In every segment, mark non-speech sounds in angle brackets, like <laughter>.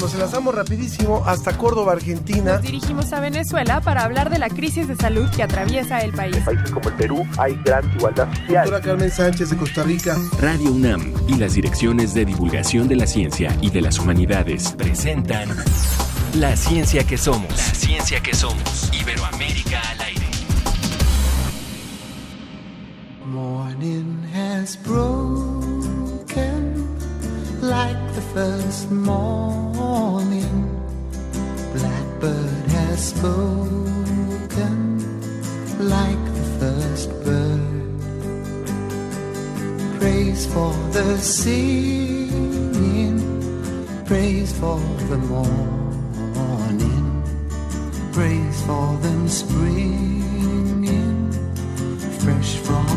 Nos enlazamos rapidísimo hasta Córdoba, Argentina. Nos dirigimos a Venezuela para hablar de la crisis de salud que atraviesa el país. En países como el Perú hay gran igualdad social. Doctora Carmen Sánchez de Costa Rica. Radio UNAM y las direcciones de divulgación de la ciencia y de las humanidades presentan La ciencia que somos. La ciencia que somos. Iberoamérica al aire. Morning has broken like the first morning. Blackbird has spoken like the first bird. Praise for the singing, praise for the morning, praise for them springing fresh from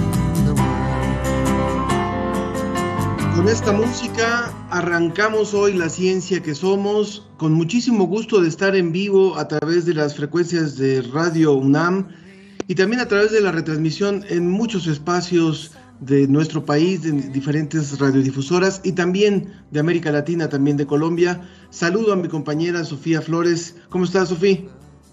Con esta música arrancamos hoy la ciencia que somos, con muchísimo gusto de estar en vivo a través de las frecuencias de Radio UNAM y también a través de la retransmisión en muchos espacios de nuestro país, de diferentes radiodifusoras y también de América Latina, también de Colombia. Saludo a mi compañera Sofía Flores. ¿Cómo estás, Sofía?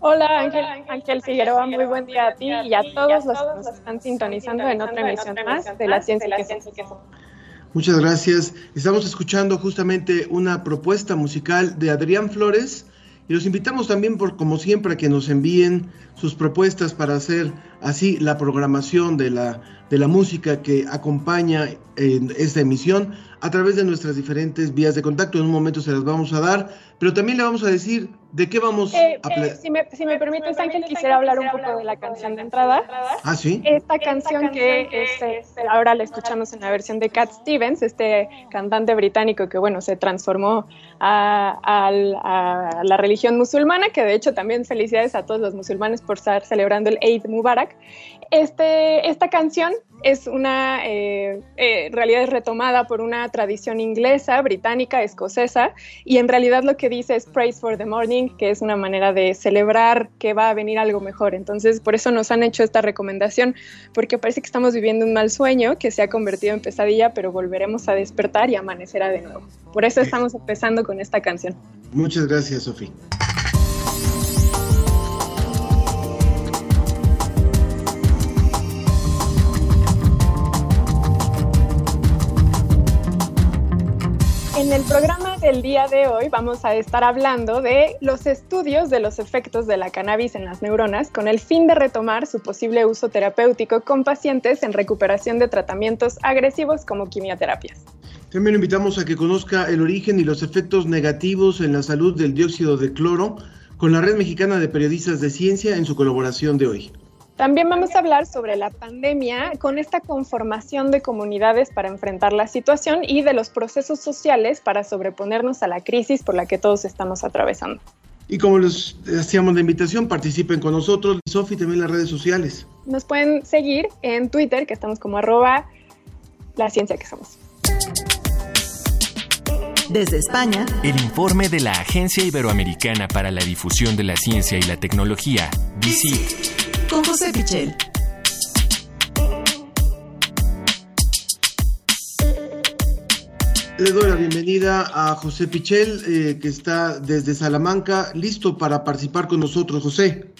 Hola Ángel, Ángel Figueroa, muy buen día a ti y a todos los que nos están sintonizando en otra emisión más de la ciencia que somos. Muchas gracias. Estamos escuchando justamente una propuesta musical de Adrián Flores y los invitamos también, por, como siempre, a que nos envíen sus propuestas para hacer así la programación de la, de la música que acompaña en esta emisión a través de nuestras diferentes vías de contacto. En un momento se las vamos a dar, pero también le vamos a decir de qué vamos Eh, a... eh, si, me, si me permites, Ángel, quisiera hablar un poco de la canción de entrada. Ah, sí. Esta canción que este, ahora la escuchamos en la versión de Cat Stevens, este cantante británico que, bueno, se transformó a, al- a la religión musulmana, que de hecho también felicidades a todos los musulmanes por estar celebrando el Eid Mubarak. Este, esta canción es una, eh, eh, en realidad es retomada por una tradición inglesa, británica, escocesa, y en realidad lo que dice es Praise for the Morning, que es una manera de celebrar que va a venir algo mejor. Entonces, por eso nos han hecho esta recomendación, porque parece que estamos viviendo un mal sueño que se ha convertido en pesadilla, pero volveremos a despertar y amanecerá de nuevo. Por eso estamos empezando con esta canción. Muchas gracias, Sofía. En el programa del día de hoy vamos a estar hablando de los estudios de los efectos de la cannabis en las neuronas con el fin de retomar su posible uso terapéutico con pacientes en recuperación de tratamientos agresivos como quimioterapias. También invitamos a que conozca el origen y los efectos negativos en la salud del dióxido de cloro con la Red Mexicana de Periodistas de Ciencia en su colaboración de hoy. También vamos a hablar sobre la pandemia con esta conformación de comunidades para enfrentar la situación y de los procesos sociales para sobreponernos a la crisis por la que todos estamos atravesando. Y como les hacíamos la invitación, participen con nosotros, Sofi, también en las redes sociales. Nos pueden seguir en Twitter, que estamos como arroba la ciencia que somos. Desde España, El informe de la Agencia Iberoamericana para la Difusión de la Ciencia y la Tecnología, DICIT, con José Pichel. Le doy la bienvenida a José Pichel, eh, que está desde Salamanca, listo para participar con nosotros. José.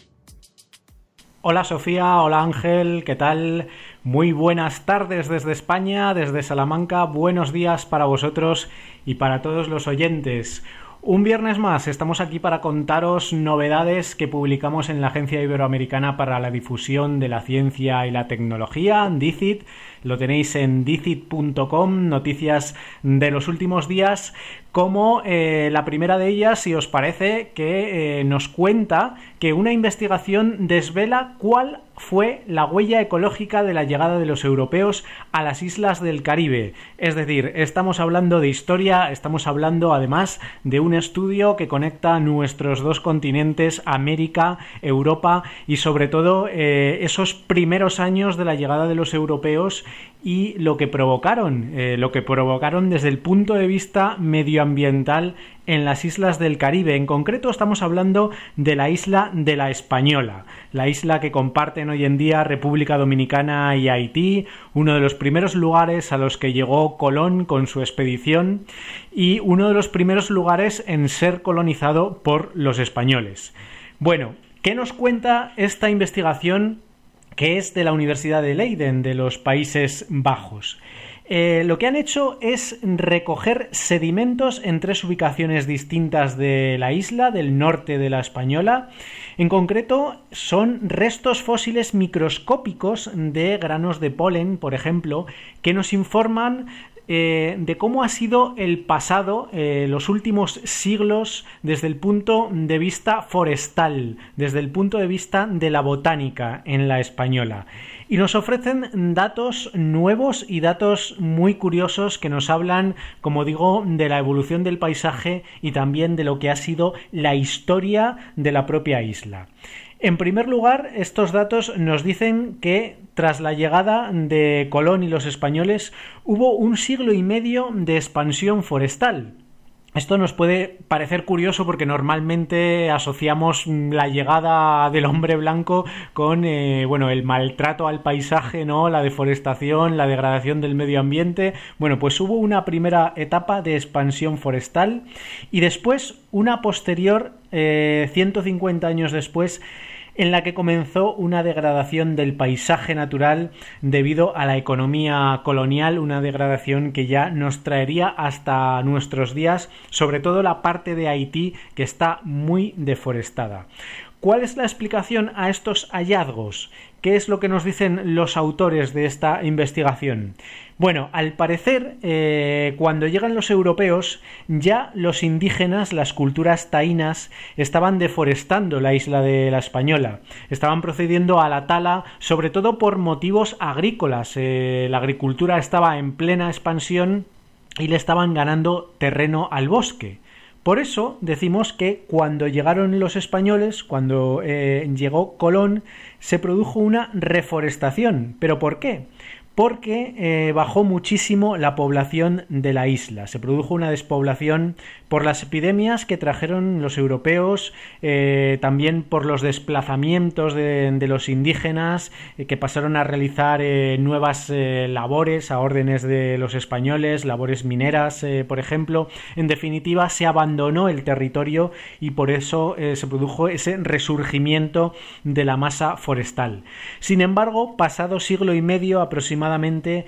Hola Sofía, hola Ángel, ¿qué tal? Muy buenas tardes desde España, desde Salamanca, buenos días para vosotros y para todos los oyentes. Un viernes más estamos aquí para contaros novedades que publicamos en la Agencia Iberoamericana para la Difusión de la Ciencia y la Tecnología, DICIT. Lo tenéis en dicit.com, noticias de los últimos días, como eh, la primera de ellas, si os parece, que eh, nos cuenta que una investigación desvela cuál fue la huella ecológica de la llegada de los europeos a las islas del Caribe. Es decir, estamos hablando de historia, estamos hablando además de un estudio que conecta nuestros dos continentes, América, Europa y sobre todo eh, esos primeros años de la llegada de los europeos y lo que provocaron, eh, lo que provocaron desde el punto de vista medioambiental en las islas del Caribe. En concreto estamos hablando de la isla de la Española, la isla que comparten hoy en día República Dominicana y Haití, uno de los primeros lugares a los que llegó Colón con su expedición y uno de los primeros lugares en ser colonizado por los españoles. Bueno, ¿qué nos cuenta esta investigación que es de la Universidad de Leiden, de los Países Bajos? Eh, lo que han hecho es recoger sedimentos en tres ubicaciones distintas de la isla, del norte de la Española. En concreto, son restos fósiles microscópicos de granos de polen, por ejemplo, que nos informan eh, de cómo ha sido el pasado, eh, los últimos siglos, desde el punto de vista forestal, desde el punto de vista de la botánica en la española. Y nos ofrecen datos nuevos y datos muy curiosos que nos hablan, como digo, de la evolución del paisaje y también de lo que ha sido la historia de la propia isla. En primer lugar, estos datos nos dicen que tras la llegada de Colón y los españoles hubo un siglo y medio de expansión forestal. Esto nos puede parecer curioso porque normalmente asociamos la llegada del hombre blanco con eh, bueno el maltrato al paisaje, ¿no? la deforestación, la degradación del medio ambiente. Bueno, pues hubo una primera etapa de expansión forestal y después una posterior, 150 eh, años después, en la que comenzó una degradación del paisaje natural debido a la economía colonial, una degradación que ya nos traería hasta nuestros días, sobre todo la parte de Haití que está muy deforestada. ¿Cuál es la explicación a estos hallazgos? ¿Qué es lo que nos dicen los autores de esta investigación? Bueno, al parecer, eh, cuando llegan los europeos, ya los indígenas, las culturas taínas, estaban deforestando la isla de la Española. Estaban procediendo a la tala, sobre todo por motivos agrícolas. Eh, la agricultura estaba en plena expansión y le estaban ganando terreno al bosque. Por eso decimos que cuando llegaron los españoles, cuando eh, llegó Colón, se produjo una reforestación. ¿Pero por qué? porque eh, bajó muchísimo la población de la isla. Se produjo una despoblación por las epidemias que trajeron los europeos, eh, también por los desplazamientos de, los indígenas eh, que pasaron a realizar nuevas labores a órdenes de los españoles, labores mineras, por ejemplo. En definitiva, se abandonó el territorio y por eso se produjo ese resurgimiento de la masa forestal. Sin embargo, pasado siglo y medio aproximadamente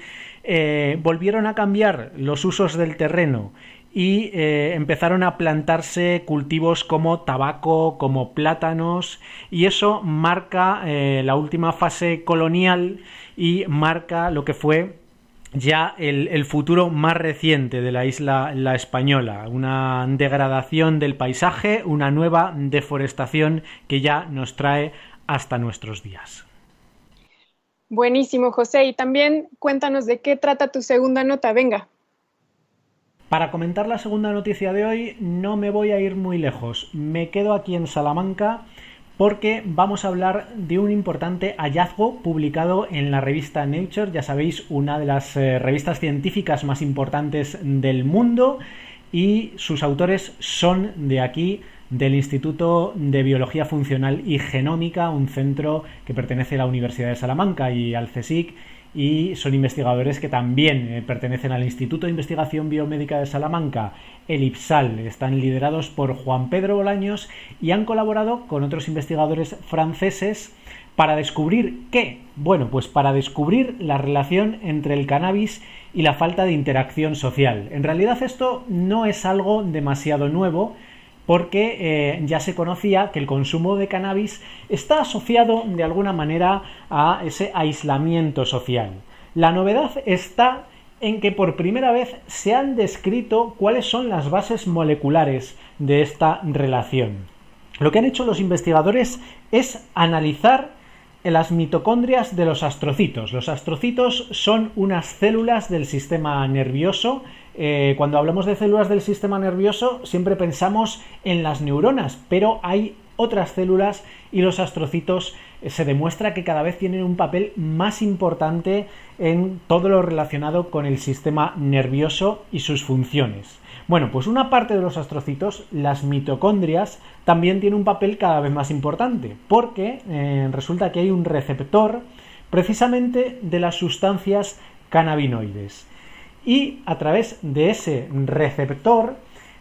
eh, volvieron a cambiar los usos del terreno y eh, empezaron a plantarse cultivos como tabaco, como plátanos, y eso marca eh, la última fase colonial y marca lo que fue ya el, el, futuro más reciente de la isla La Española, una degradación del paisaje, una nueva deforestación que ya nos trae hasta nuestros días. Buenísimo, José. Y también cuéntanos de qué trata tu segunda nota. Venga. Para comentar la segunda noticia de hoy no me voy a ir muy lejos. Me quedo aquí en Salamanca porque vamos a hablar de un importante hallazgo publicado en la revista Nature, ya sabéis, una de las eh, revistas científicas más importantes del mundo y sus autores son de aquí del Instituto de Biología Funcional y Genómica, un centro que pertenece a la Universidad de Salamanca y al CSIC, y son investigadores que también eh, pertenecen al Instituto de Investigación Biomédica de Salamanca, el IPSAL. Están liderados por Juan Pedro Bolaños y han colaborado con otros investigadores franceses para descubrir qué? Bueno, pues para descubrir la relación entre el cannabis y la falta de interacción social. En realidad esto no es algo demasiado nuevo, porque eh, ya se conocía que el consumo de cannabis está asociado de alguna manera a ese aislamiento social. La novedad está en que por primera vez se han descrito cuáles son las bases moleculares de esta relación. Lo que han hecho los investigadores es analizar las mitocondrias de los astrocitos. Los astrocitos son unas células del sistema nervioso. Eh, cuando hablamos de células del sistema nervioso siempre pensamos en las neuronas, pero hay otras células y los astrocitos eh, se demuestra que cada vez tienen un papel más importante en todo lo relacionado con el sistema nervioso y sus funciones. Bueno, pues una parte de los astrocitos, las mitocondrias, también tiene un papel cada vez más importante, porque eh, resulta que hay un receptor precisamente de las sustancias cannabinoides. Y a través de ese receptor,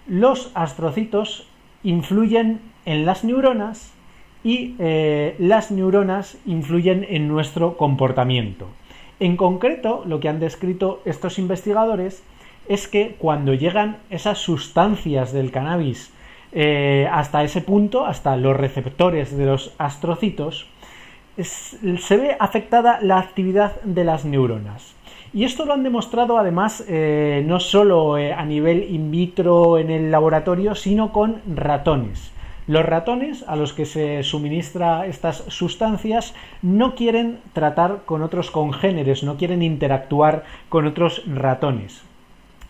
los astrocitos influyen en las neuronas y eh, las neuronas influyen en nuestro comportamiento. En concreto, lo que han descrito estos investigadores es que cuando llegan esas sustancias del cannabis eh, hasta ese punto, hasta los receptores de los astrocitos, se ve afectada la actividad de las neuronas. Y esto lo han demostrado además eh, no solo eh, a nivel in vitro en el laboratorio, sino con ratones. Los ratones a los que se suministra estas sustancias no quieren tratar con otros congéneres, no quieren interactuar con otros ratones.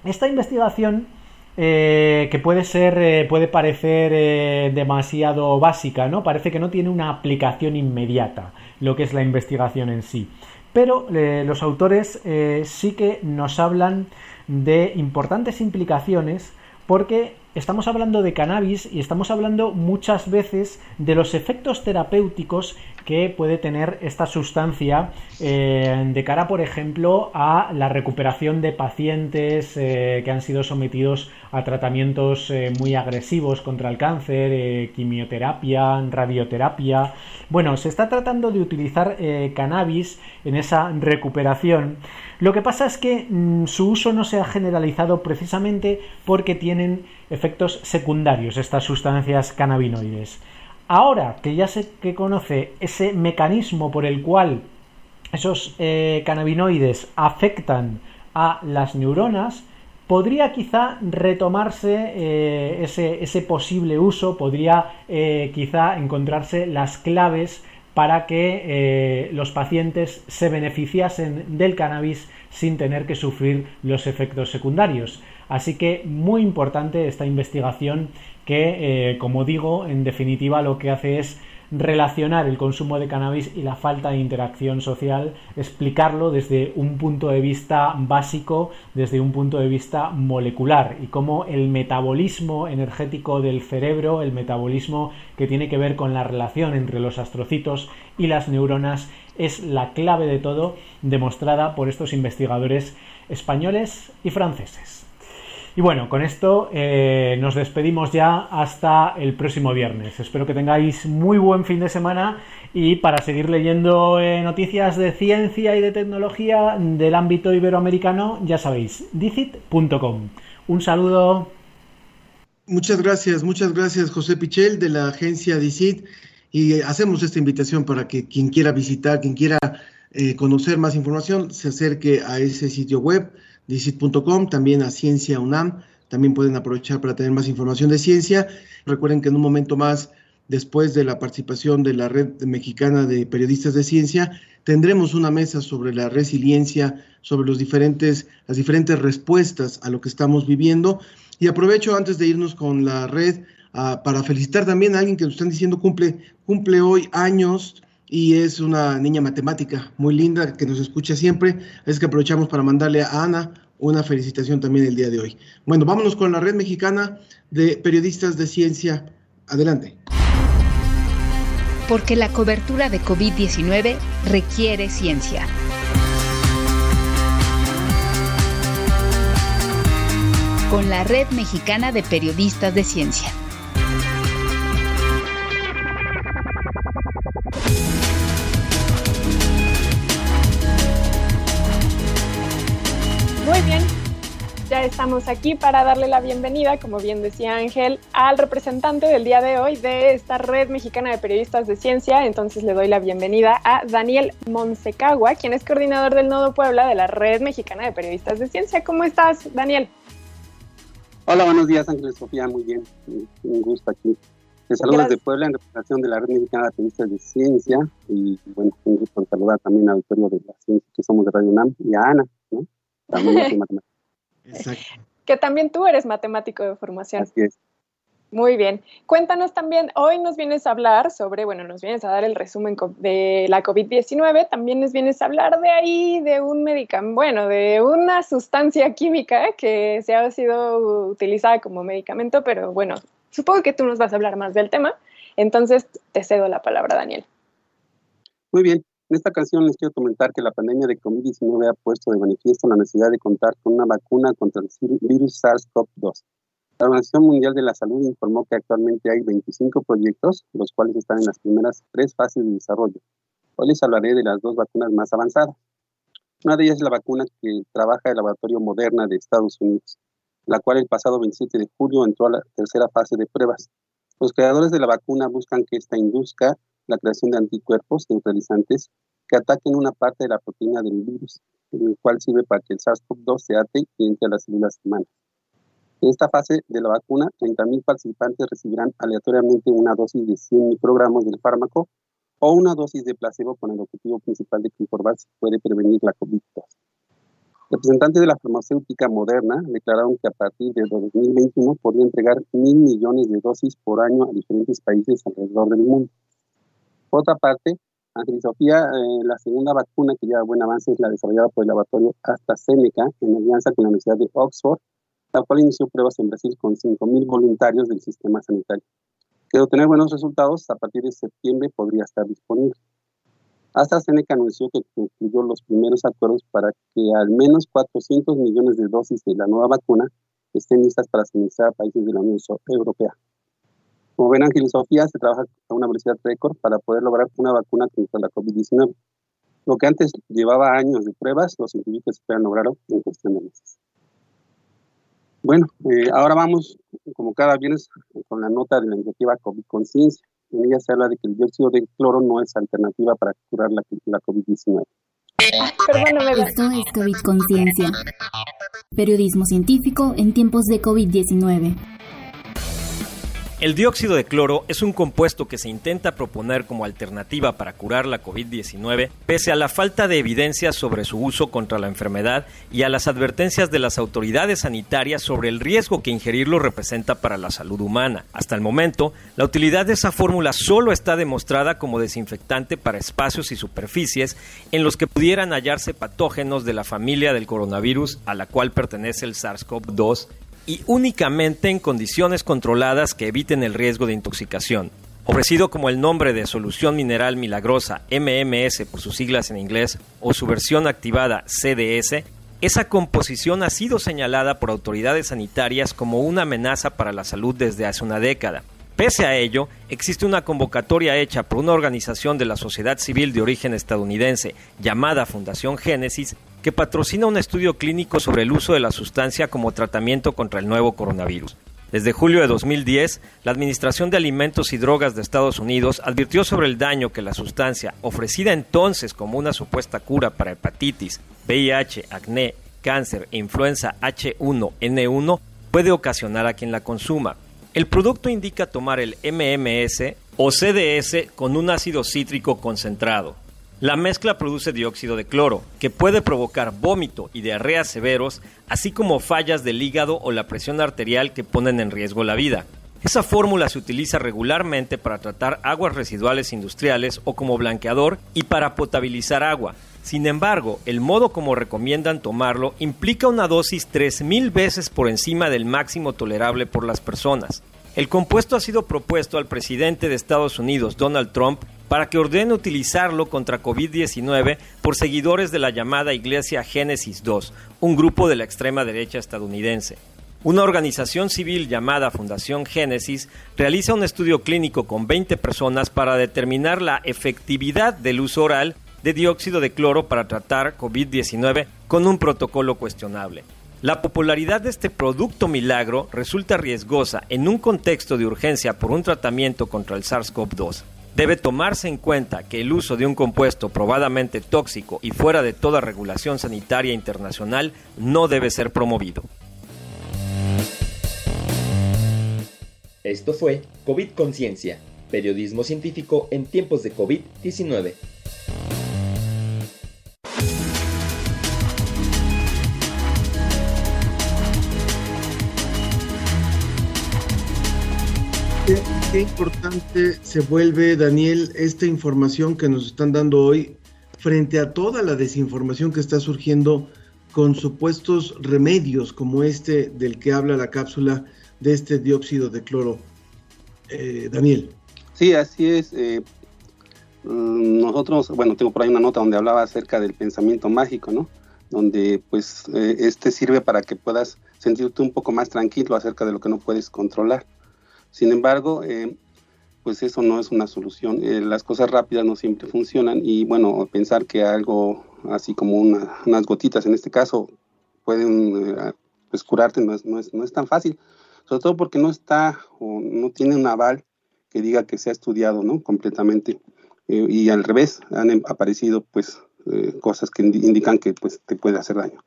Esta investigación eh, que puede ser, puede parecer demasiado básica, ¿no? Parece que no tiene una aplicación inmediata, lo que es la investigación en sí. Pero los autores sí que nos hablan de importantes implicaciones porque estamos hablando de cannabis y estamos hablando muchas veces de los efectos terapéuticos que puede tener esta sustancia eh, de cara, por ejemplo, a la recuperación de pacientes eh, que han sido sometidos a tratamientos eh, muy agresivos contra el cáncer, quimioterapia, radioterapia. Bueno, se está tratando de utilizar cannabis en esa recuperación. Lo que pasa es que mm, su uso no se ha generalizado precisamente porque tienen efectos secundarios estas sustancias cannabinoides. Ahora que ya se que conoce ese mecanismo por el cual esos eh, cannabinoides afectan a las neuronas, podría quizá retomarse eh, ese, posible uso, podría eh, quizá encontrarse las claves para que los pacientes se beneficiasen del cannabis sin tener que sufrir los efectos secundarios. Así que muy importante esta investigación que, eh, como digo, en definitiva lo que hace es relacionar el consumo de cannabis y la falta de interacción social, explicarlo desde un punto de vista básico, desde un punto de vista molecular y cómo el metabolismo energético del cerebro, el metabolismo que tiene que ver con la relación entre los astrocitos y las neuronas es la clave de todo demostrada por estos investigadores españoles y franceses. Y bueno, con esto eh, nos despedimos ya hasta el próximo viernes. Espero que tengáis muy buen fin de semana y para seguir leyendo eh, noticias de ciencia y de tecnología del ámbito iberoamericano, ya sabéis, dicit.com. Un saludo. Muchas gracias, muchas gracias José Pichel de la agencia DICIT y hacemos esta invitación para que quien quiera visitar, quien quiera eh, conocer más información, se acerque a ese sitio web DICIT.com, también a Ciencia UNAM, también pueden aprovechar para tener más información de ciencia. Recuerden que en un momento más, después de la participación de la Red Mexicana de Periodistas de Ciencia, tendremos una mesa sobre la resiliencia, sobre los diferentes, las diferentes respuestas a lo que estamos viviendo. Y aprovecho antes de irnos con la red ah, para felicitar también a alguien que nos están diciendo cumple, cumple hoy años y es una niña matemática muy linda que nos escucha siempre. Es que aprovechamos para mandarle a Ana una felicitación también el día de hoy. Bueno, vámonos con la red mexicana de periodistas de ciencia. Adelante. Porque la cobertura de COVID-19 requiere ciencia. Con la red mexicana de periodistas de ciencia. Estamos aquí para darle la bienvenida, como bien decía Ángel, al representante del día de hoy de esta red mexicana de periodistas de ciencia. Entonces le doy la bienvenida a Daniel Monsecagua, quien es coordinador del Nodo Puebla de la red mexicana de periodistas de ciencia. ¿Cómo estás, Daniel? Hora, buenos días, Ángel Sofía. Muy bien, un gusto aquí. Te saludo desde Puebla en representación de la Red Mexicana de Periodistas de Ciencia y bueno, un gusto saludar también al auditorio de la ciencia que somos de Radio UNAM y a Ana, ¿no? También <laughs> Que también tú eres matemático de formación. Así es. Muy bien. Cuéntanos también, hoy nos vienes a hablar sobre, bueno, nos vienes a dar el resumen de la COVID-19, también nos vienes a hablar de ahí, de un medicamento, bueno, de una sustancia química que se ha sido utilizada como medicamento, pero bueno, supongo que tú nos vas a hablar más del tema, entonces te cedo la palabra, Daniel. Muy bien. En esta ocasión les quiero comentar que la pandemia de COVID-19 ha puesto de manifiesto la necesidad de contar con una vacuna contra el virus SARS-CoV-2 la Organización Mundial de la Salud informó que actualmente hay 25 proyectos, los cuales están en las primeras tres fases de desarrollo. Hoy les hablaré de las dos vacunas más avanzadas. Una de ellas es la vacuna que trabaja el laboratorio Moderna de Estados Unidos, la cual el pasado 27 de julio entró a la tercera fase de pruebas. Los creadores de la vacuna buscan que esta induzca la creación de anticuerpos neutralizantes que ataquen una parte de la proteína del virus, el cual sirve para que el SARS-CoV-2 se ate y entre a las células humanas. En esta fase de la vacuna, 30.000 participantes recibirán aleatoriamente una dosis de 100 microgramos del fármaco o una dosis de placebo con el objetivo principal de comprobar si puede prevenir la COVID-19. Representantes de la farmacéutica Moderna declararon que a partir de 2021 podría entregar mil millones de dosis por año a diferentes países alrededor del mundo. Por otra parte, Ángel Sofía, eh, la segunda vacuna que lleva buen avance es la desarrollada por el laboratorio AstraZeneca en alianza con la Universidad de Oxford la cual inició pruebas en Brasil con 5.000 voluntarios del sistema sanitario. Que de obtener buenos resultados, a partir de septiembre podría estar disponible. AstraZeneca anunció que concluyó los primeros acuerdos para que al menos 400 millones de dosis de la nueva vacuna estén listas para suministrar a países de la Unión Europea. Como ven, Ángel y Sofía, se trabaja a una velocidad récord para poder lograr una vacuna contra la COVID-19. Lo que antes llevaba años de pruebas, los científicos esperan lograrlo en cuestión de meses. Bueno, eh, ahora vamos, como cada viernes, con la nota de la iniciativa COVID Conciencia. En ella se habla de que el dióxido de cloro no es alternativa para curar la, la COVID-19. Esto es COVID Conciencia. Periodismo científico en tiempos de COVID-19. El dióxido de cloro es un compuesto que se intenta proponer como alternativa para curar la COVID-19 pese a la falta de evidencia sobre su uso contra la enfermedad y a las advertencias de las autoridades sanitarias sobre el riesgo que ingerirlo representa para la salud humana. Hasta el momento, la utilidad de esa fórmula solo está demostrada como desinfectante para espacios y superficies en los que pudieran hallarse patógenos de la familia del coronavirus a la cual pertenece el SARS-CoV-2 y únicamente en condiciones controladas que eviten el riesgo de intoxicación. Ofrecido como el nombre de solución mineral milagrosa MMS por sus siglas en inglés o su versión activada CDS, esa composición ha sido señalada por autoridades sanitarias como una amenaza para la salud desde hace una década. Pese a ello, existe una convocatoria hecha por una organización de la sociedad civil de origen estadounidense llamada Fundación Génesis que patrocina un estudio clínico sobre el uso de la sustancia como tratamiento contra el nuevo coronavirus. Desde julio de 2010, la Administración de Alimentos y Drogas de Estados Unidos advirtió sobre el daño que la sustancia, ofrecida entonces como una supuesta cura para hepatitis, VIH, acné, cáncer e influenza H1N1, puede ocasionar a quien la consuma. El producto indica tomar el MMS o CDS con un ácido cítrico concentrado, la mezcla produce dióxido de cloro, que puede provocar vómito y diarrea severos, así como fallas del hígado o la presión arterial que ponen en riesgo la vida. Esa fórmula se utiliza regularmente para tratar aguas residuales industriales o como blanqueador y para potabilizar agua. Sin embargo, el modo como recomiendan tomarlo implica una dosis 3.000 veces por encima del máximo tolerable por las personas. El compuesto ha sido propuesto al presidente de Estados Unidos, Donald Trump, para que ordene utilizarlo contra COVID-19 por seguidores de la llamada Iglesia Génesis II, un grupo de la extrema derecha estadounidense. Una organización civil llamada Fundación Génesis realiza un estudio clínico con 20 personas para determinar la efectividad del uso oral de dióxido de cloro para tratar COVID-19 con un protocolo cuestionable. La popularidad de este producto milagro resulta riesgosa en un contexto de urgencia por un tratamiento contra el SARS-CoV-2 debe tomarse en cuenta que el uso de un compuesto probadamente tóxico y fuera de toda regulación sanitaria internacional no debe ser promovido. Esto fue COVID Conciencia, periodismo científico en tiempos de COVID-19. Qué, importante se vuelve, Daniel, esta información que nos están dando hoy frente a toda la desinformación que está surgiendo con supuestos remedios como este del que habla la cápsula de este dióxido de cloro. Eh, Daniel. Sí, así es. Eh, mm, nosotros, bueno, tengo por ahí una nota donde hablaba acerca del pensamiento mágico, ¿no? Donde pues eh, este sirve para que puedas sentirte un poco más tranquilo acerca de lo que no puedes controlar. Sin embargo, eh, pues eso no es una solución. Eh, las cosas rápidas no siempre funcionan y bueno, pensar que algo así como unas gotitas en este caso pueden eh, pues curarte no es, no, es, no es tan fácil, sobre todo porque no está o no tiene un aval que diga que se ha estudiado ¿no? completamente. y al revés, han aparecido pues cosas que indican que pues te puede hacer daño.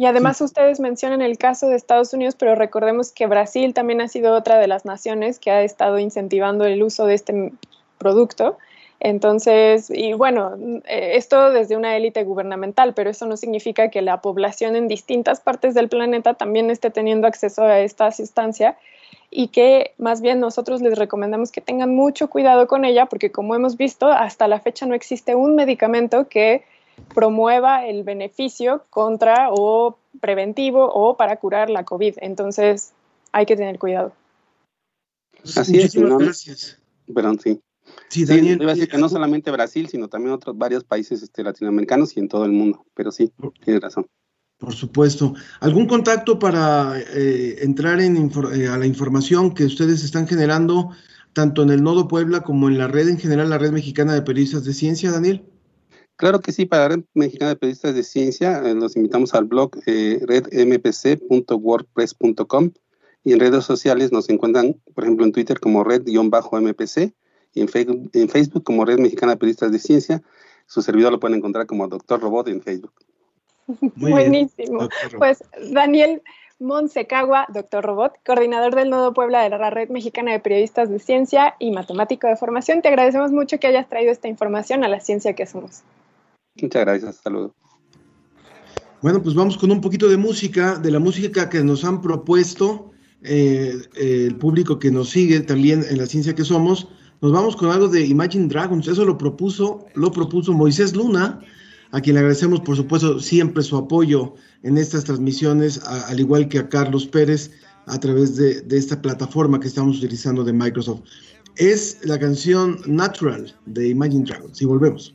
Y además ustedes mencionan el caso de Estados Unidos, pero recordemos que Brasil también ha sido otra de las naciones que ha estado incentivando el uso de este producto. Entonces, y bueno, eh, esto desde una élite gubernamental, pero eso no significa que la población en distintas partes del planeta también esté teniendo acceso a esta sustancia y que más bien nosotros les recomendamos que tengan mucho cuidado con ella porque como hemos visto, hasta la fecha no existe un medicamento que promueva el beneficio contra o preventivo o para curar la COVID. Entonces, hay que tener cuidado. Así es. gracias. Perdón, sí. Sí, Daniel. decir que no solamente Brasil, sino también otros varios países este, latinoamericanos y en todo el mundo. Pero sí, tiene razón. Por supuesto. ¿Algún contacto para eh, entrar en eh, a la información que ustedes están generando, tanto en el Nodo Puebla como en la red en general, la Red Mexicana de Periodistas de Ciencia, Daniel? Claro que sí, para la Red Mexicana de Periodistas de Ciencia, eh, los invitamos al blog eh, redmpc.wordpress.com y en redes sociales nos encuentran, por ejemplo, en Twitter como red-mpc y en Facebook, en Facebook como Red Mexicana de Periodistas de Ciencia. Su servidor lo pueden encontrar como Doctor Robot en Facebook. <laughs> Buenísimo. pues Daniel Monsecagua, Doctor Robot, coordinador del Nodo Puebla de la Red Mexicana de Periodistas de Ciencia y matemático de formación, te agradecemos mucho que hayas traído esta información a la ciencia que somos. Muchas gracias, saludos. Bueno, pues vamos con un poquito de música, de la música que nos han propuesto eh, el público que nos sigue también en la ciencia que somos. Nos vamos con algo de Imagine Dragons. Eso lo propuso, lo propuso Moisés Luna, a quien le agradecemos, por supuesto, siempre su apoyo en estas transmisiones, al igual que a Carlos Pérez a través de, de esta plataforma que estamos utilizando de Microsoft. Es la canción Natural de Imagine Dragons. Y volvemos.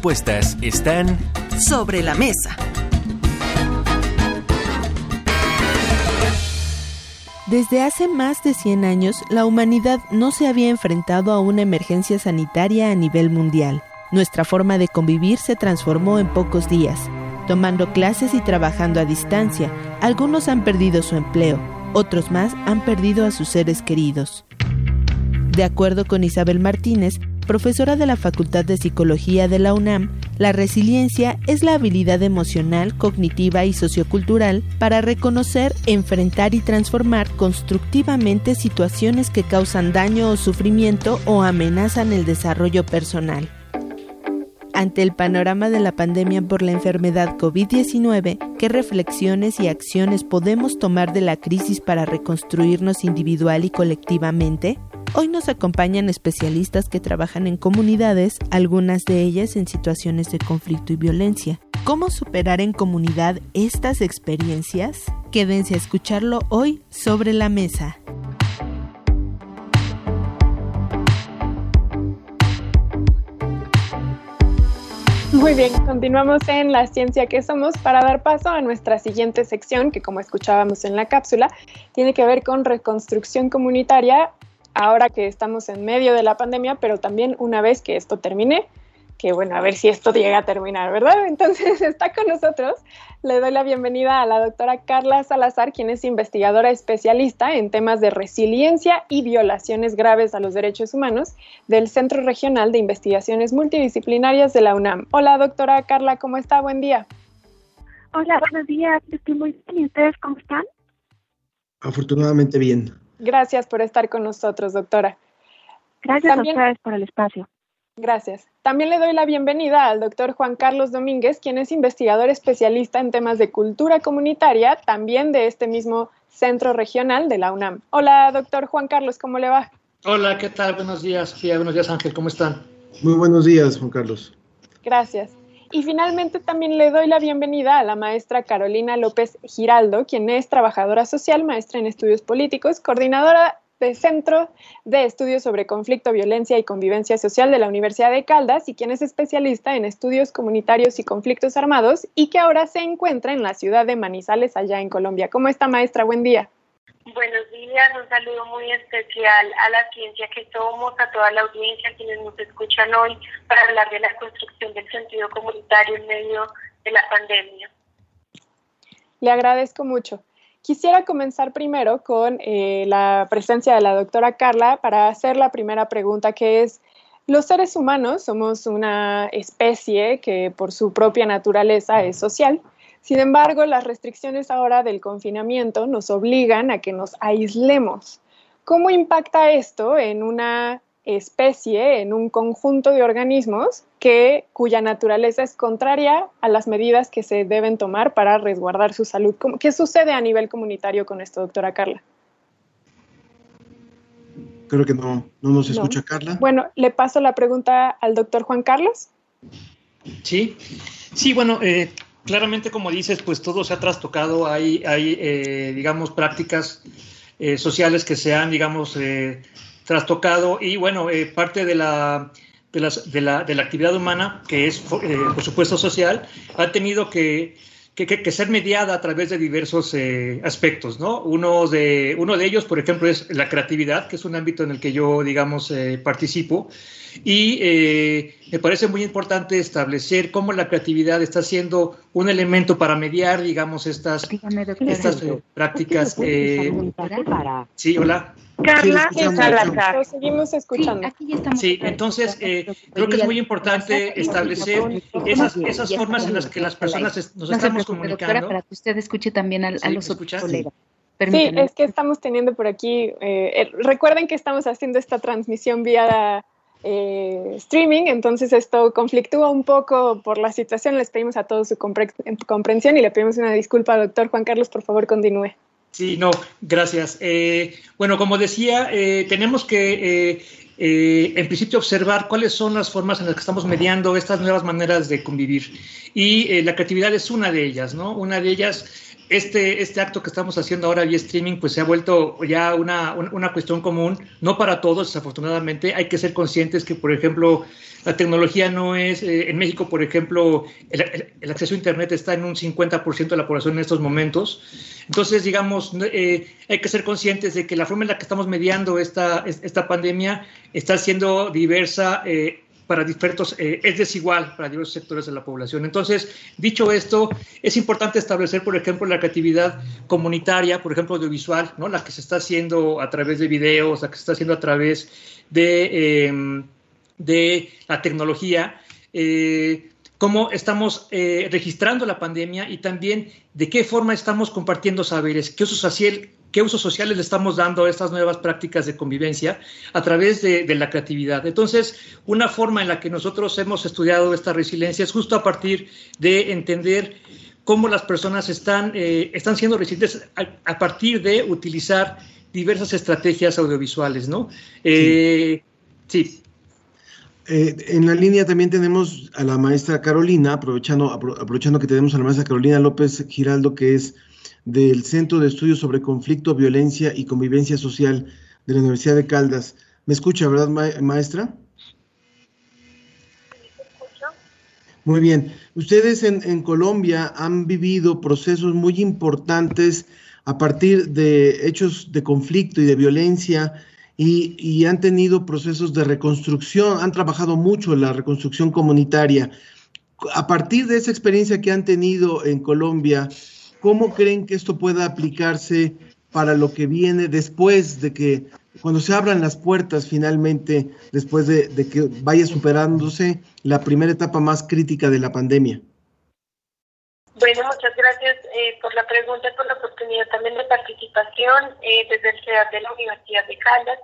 Respuestas están sobre la mesa. Desde hace más de 100 años, la humanidad no se había enfrentado a una emergencia sanitaria a nivel mundial. Nuestra forma de convivir se transformó en pocos días. Tomando clases y trabajando a distancia, algunos han perdido su empleo, otros más han perdido a sus seres queridos. De acuerdo con Isabel Martínez, profesora de la Facultad de Psicología de la UNAM, la resiliencia es la habilidad emocional, cognitiva y sociocultural para reconocer, enfrentar y transformar constructivamente situaciones que causan daño o sufrimiento o amenazan el desarrollo personal. Ante el panorama de la pandemia por la enfermedad COVID-19, ¿qué reflexiones y acciones podemos tomar de la crisis para reconstruirnos individual y colectivamente? Hoy nos acompañan especialistas que trabajan en comunidades, algunas de ellas en situaciones de conflicto y violencia. ¿Cómo superar en comunidad estas experiencias? Quédense a escucharlo hoy sobre la mesa. Muy bien, continuamos en la ciencia que somos para dar paso a nuestra siguiente sección, que como escuchábamos en la cápsula, tiene que ver con reconstrucción comunitaria ahora que estamos en medio de la pandemia, pero también una vez que esto termine, que bueno, a ver si esto llega a terminar, ¿verdad? <laughs> Entonces está con nosotros. Le doy la bienvenida a la doctora Carla Salazar, quien es investigadora especialista en temas de resiliencia y violaciones graves a los derechos humanos del Centro Regional de Investigaciones Multidisciplinarias de la UNAM. Hola, doctora Carla, ¿cómo está? Buen día. Hola, buenos días. Estoy muy bien. ¿Y ustedes cómo están? Afortunadamente bien. Gracias por estar con nosotros, doctora. Gracias a ustedes por el espacio. Gracias. También le doy la bienvenida al doctor Juan Carlos Domínguez, quien es investigador especialista en temas de cultura comunitaria, también de este mismo centro regional de la UNAM. Hola, doctor Juan Carlos, ¿cómo le va? Hola, ¿qué tal? Buenos días, Sofía. Buenos días, Ángel. ¿Cómo están? Muy buenos días, Juan Carlos. Gracias. Y finalmente también le doy la bienvenida a la maestra Carolina López Giraldo, quien es trabajadora social, maestra en estudios políticos, coordinadora de Centro de Estudios sobre Conflicto, Violencia y Convivencia Social de la Universidad de Caldas y quien es especialista en estudios comunitarios y conflictos armados y que ahora se encuentra en la ciudad de Manizales, allá en Colombia. ¿Cómo está, maestra? Buen día. Buenos días, un saludo muy especial a la ciencia que somos, a toda la audiencia, quienes nos escuchan hoy para hablar de la construcción del sentido comunitario en medio de la pandemia. Le agradezco mucho. Quisiera comenzar primero con eh, la presencia de la doctora Carla para hacer la primera pregunta, que es, los seres humanos somos una especie que por su propia naturaleza es social. Sin embargo, las restricciones ahora del confinamiento nos obligan a que nos aislemos. ¿Cómo impacta esto en una especie, en un conjunto de organismos que, cuya naturaleza es contraria a las medidas que se deben tomar para resguardar su salud. ¿Qué sucede a nivel comunitario con esto, doctora Carla? Creo que no, no nos escucha Carla. Bueno, le paso la pregunta al doctor Juan Carlos. Sí, sí, bueno, eh, claramente como dices, pues todo se ha trastocado, hay, hay eh, digamos, prácticas eh, sociales que se han, digamos, trastocado y bueno, parte de la de, las, de, la, de la actividad humana, que es, eh, por supuesto, social, ha tenido que, que, que, ser mediada a través de diversos eh, aspectos, ¿no? Uno de, uno de ellos, por ejemplo, es la creatividad, que es un ámbito en el que yo, digamos, eh, participo. Y eh, me parece muy importante establecer cómo la creatividad está siendo un elemento para mediar, digamos, estas, estas prácticas. sí, hola. Carla, sí, seguimos escuchando. Sí, entonces eh, creo que es muy importante establecer esas, esas formas en las que las personas nos estamos comunicando. Para que usted escuche también a, los otros colegas. Sí, es que estamos teniendo por aquí, eh, recuerden que estamos haciendo esta transmisión vía eh, streaming, entonces esto conflictúa un poco por la situación, les pedimos a todos su comprensión y le pedimos una disculpa, doctor Juan Carlos, por favor continúe. Sí, no, gracias. Eh, bueno, como decía, eh, tenemos que, eh, en principio, observar cuáles son las formas en las que estamos mediando estas nuevas maneras de convivir. Y la creatividad es una de ellas, ¿no? Una de ellas este, este acto que estamos haciendo ahora vía streaming, pues se ha vuelto ya una, una, cuestión común, no para todos, desafortunadamente. Hay que ser conscientes que, por ejemplo, la tecnología no es, eh, en México, por ejemplo, el, acceso a Internet está en un 50% de la población en estos momentos. Entonces, digamos, eh, hay que ser conscientes de que la forma en la que estamos mediando esta, esta pandemia está siendo diversa. Eh, para diversos, eh, es desigual para diversos sectores de la población. Entonces, dicho esto, es importante establecer, por ejemplo, la creatividad comunitaria, por ejemplo, audiovisual, ¿no? la que se está haciendo a través de videos, la que se está haciendo a través de... Em, de la tecnología, eh, cómo estamos eh, registrando la pandemia y también de qué forma estamos compartiendo saberes, qué usos, social, qué usos sociales le estamos dando a estas nuevas prácticas de convivencia a través de, de, la creatividad. Entonces, una forma en la que nosotros hemos estudiado esta resiliencia es justo a partir de entender cómo las personas están, eh, están siendo resilientes a, a, partir de utilizar diversas estrategias audiovisuales, ¿no? Sí. sí. Eh, en la línea también tenemos a la maestra Carolina, aprovechando, aprovechando que tenemos a la maestra Carolina López Giraldo, que es del Centro de Estudios sobre Conflicto, Violencia y Convivencia Social de la Universidad de Caldas. ¿Me escucha, verdad, ma maestra? Muy bien. Ustedes en, en, Colombia han vivido procesos muy importantes a partir de hechos de conflicto y de violencia y, han tenido procesos de reconstrucción, han trabajado mucho en la reconstrucción comunitaria. A partir de esa experiencia que han tenido en Colombia, ¿cómo creen que esto pueda aplicarse para lo que viene después de que, cuando se abran las puertas finalmente, después de, de que vaya superándose la primera etapa más crítica de la pandemia? Bueno, muchas gracias eh, por la pregunta y por la oportunidad también de participación eh, desde el CEDAR de la Universidad de Caldas.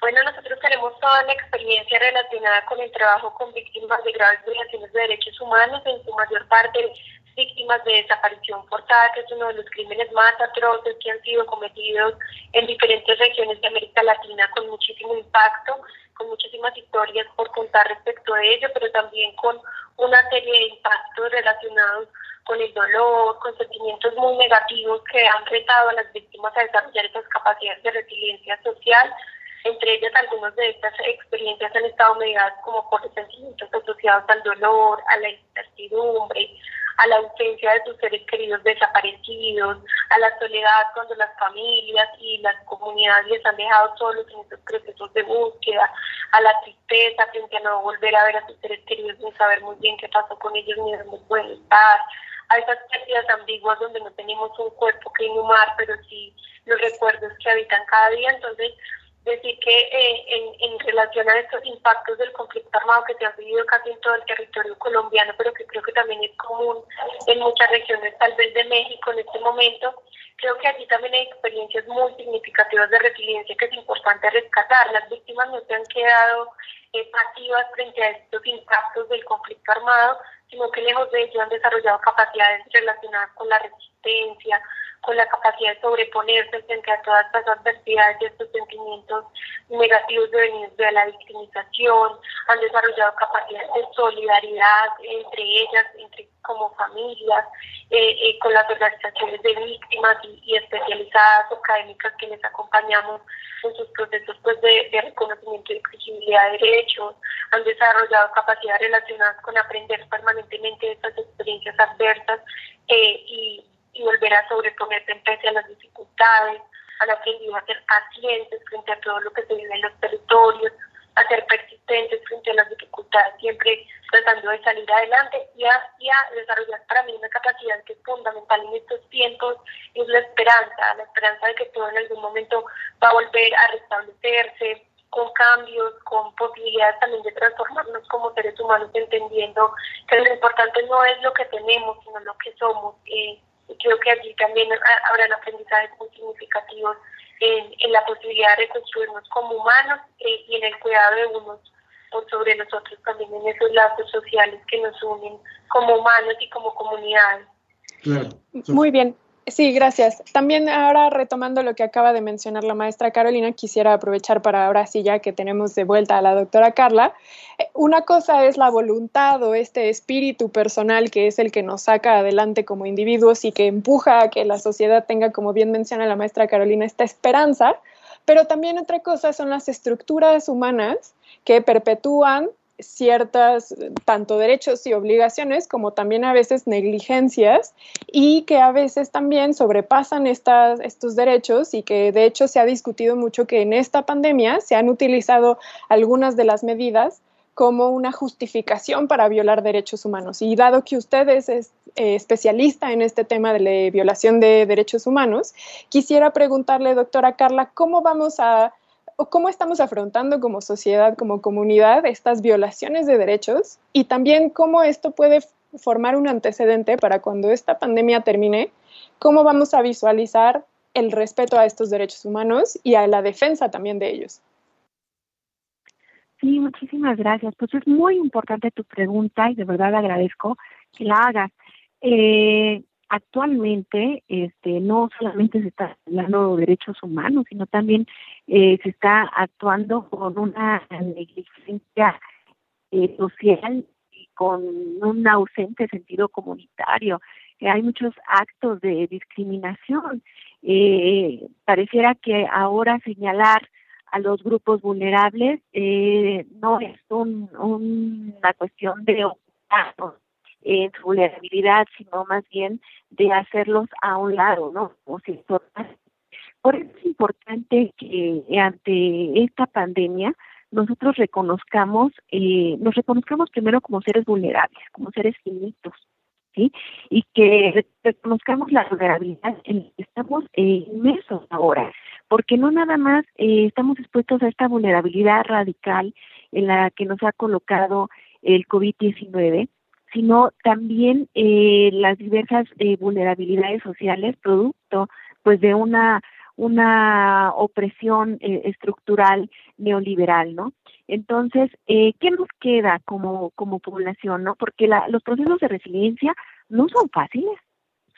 Bueno, nosotros tenemos toda la experiencia relacionada con el trabajo con víctimas de graves violaciones de derechos humanos, en su mayor parte víctimas de desaparición forzada, que es uno de los crímenes más atroces que han sido cometidos en diferentes regiones de América Latina con muchísimo impacto, con muchísimas historias por contar respecto a ello, pero también con una serie de impactos relacionados con el dolor, con sentimientos muy negativos que han retado a las víctimas a desarrollar esas capacidades de resiliencia social. Entre ellas, algunas de estas experiencias han estado mediadas como por sentimientos asociados al dolor, a la incertidumbre, a la ausencia de sus seres queridos desaparecidos, a la soledad cuando las familias y las comunidades les han dejado solos en estos procesos de búsqueda, a la tristeza frente a no volver a ver a sus seres queridos ni saber muy bien qué pasó con ellos ni dónde pueden estar, a esas pérdidas ambiguas donde no tenemos un cuerpo que inhumar, pero sí los recuerdos que habitan cada día. Entonces, decir que eh, en, en, relación a estos impactos del conflicto armado que se han vivido casi en todo el territorio colombiano, pero que creo que también es común en muchas regiones, tal vez de México en este momento, creo que aquí también hay experiencias muy significativas de resiliencia que es importante rescatar. Las víctimas no se han quedado eh, pasivas frente a estos impactos del conflicto armado, sino que lejos de ello han desarrollado capacidades relacionadas con la resistencia, con la capacidad de sobreponerse frente a todas estas adversidades y estos sentimientos negativos devenidos de la victimización, han desarrollado capacidades de solidaridad entre ellas, entre como familias, eh, eh, con las organizaciones de víctimas y, y, especializadas académicas que les acompañamos en sus procesos pues, de, de reconocimiento y exigibilidad de derechos, han desarrollado capacidades relacionadas con aprender permanentemente estas experiencias adversas eh, y y volver a sobreponerse pese a las dificultades, han aprendido a ser pacientes frente a todo lo que se vive en los territorios, a ser persistentes frente a las dificultades, siempre tratando de salir adelante y a, y a desarrollar para mí una capacidad que es fundamental en estos tiempos, es la esperanza, la esperanza de que todo en algún momento va a volver a restablecerse, con cambios, con posibilidades también de transformarnos como seres humanos, entendiendo que lo importante no es lo que tenemos, sino lo que somos. Eh, y creo que allí también habrán aprendizajes muy significativos en, en la posibilidad de reconstruirnos como humanos eh, y en el cuidado de unos por sobre nosotros también en esos lazos sociales que nos unen como humanos y como comunidades. Claro. Muy bien. Sí, gracias. También ahora retomando lo que acaba de mencionar la maestra Carolina, quisiera aprovechar para ahora sí ya que tenemos de vuelta a la doctora Carla. Eh, una cosa es la voluntad o este espíritu personal que es el que nos saca adelante como individuos y que empuja a que la sociedad tenga, como bien menciona la maestra Carolina, esta esperanza, pero también otra cosa son las estructuras humanas que perpetúan ciertas, tanto derechos y obligaciones, como también a veces negligencias, y que a veces también sobrepasan estas, estos derechos y que de hecho se ha discutido mucho que en esta pandemia se han utilizado algunas de las medidas como una justificación para violar derechos humanos. Y dado que usted es, eh, especialista en este tema de la violación de derechos humanos, quisiera preguntarle, doctora Carla, ¿cómo vamos a cómo estamos afrontando como sociedad, como comunidad, estas violaciones de derechos y también cómo esto puede formar un antecedente para cuando esta pandemia termine, cómo vamos a visualizar el respeto a estos derechos humanos y a la defensa también de ellos. Sí, muchísimas gracias. Pues es muy importante tu pregunta y de verdad agradezco que la hagas. Eh, actualmente este, no solamente se está hablando de derechos humanos, sino también eh, se está actuando con una negligencia eh, social y con un ausente sentido comunitario. Eh, hay muchos actos de discriminación. Eh, pareciera que ahora señalar a los grupos vulnerables no es un, una cuestión de ocultarlos su vulnerabilidad, sino más bien de hacerlos a un lado, ¿no? por eso es importante que ante esta pandemia nosotros reconozcamos, eh, nos reconozcamos primero como seres vulnerables, como seres finitos, ¿sí? Y que reconozcamos la vulnerabilidad en la que estamos eh, inmersos ahora, porque no nada más eh, estamos expuestos a esta vulnerabilidad radical en la que nos ha colocado el COVID-19, sino también eh, las diversas eh, vulnerabilidades sociales producto pues de una una opresión eh, estructural neoliberal, ¿no? Entonces, eh, ¿qué nos queda como, como población, no? Porque la, los procesos de resiliencia no son fáciles,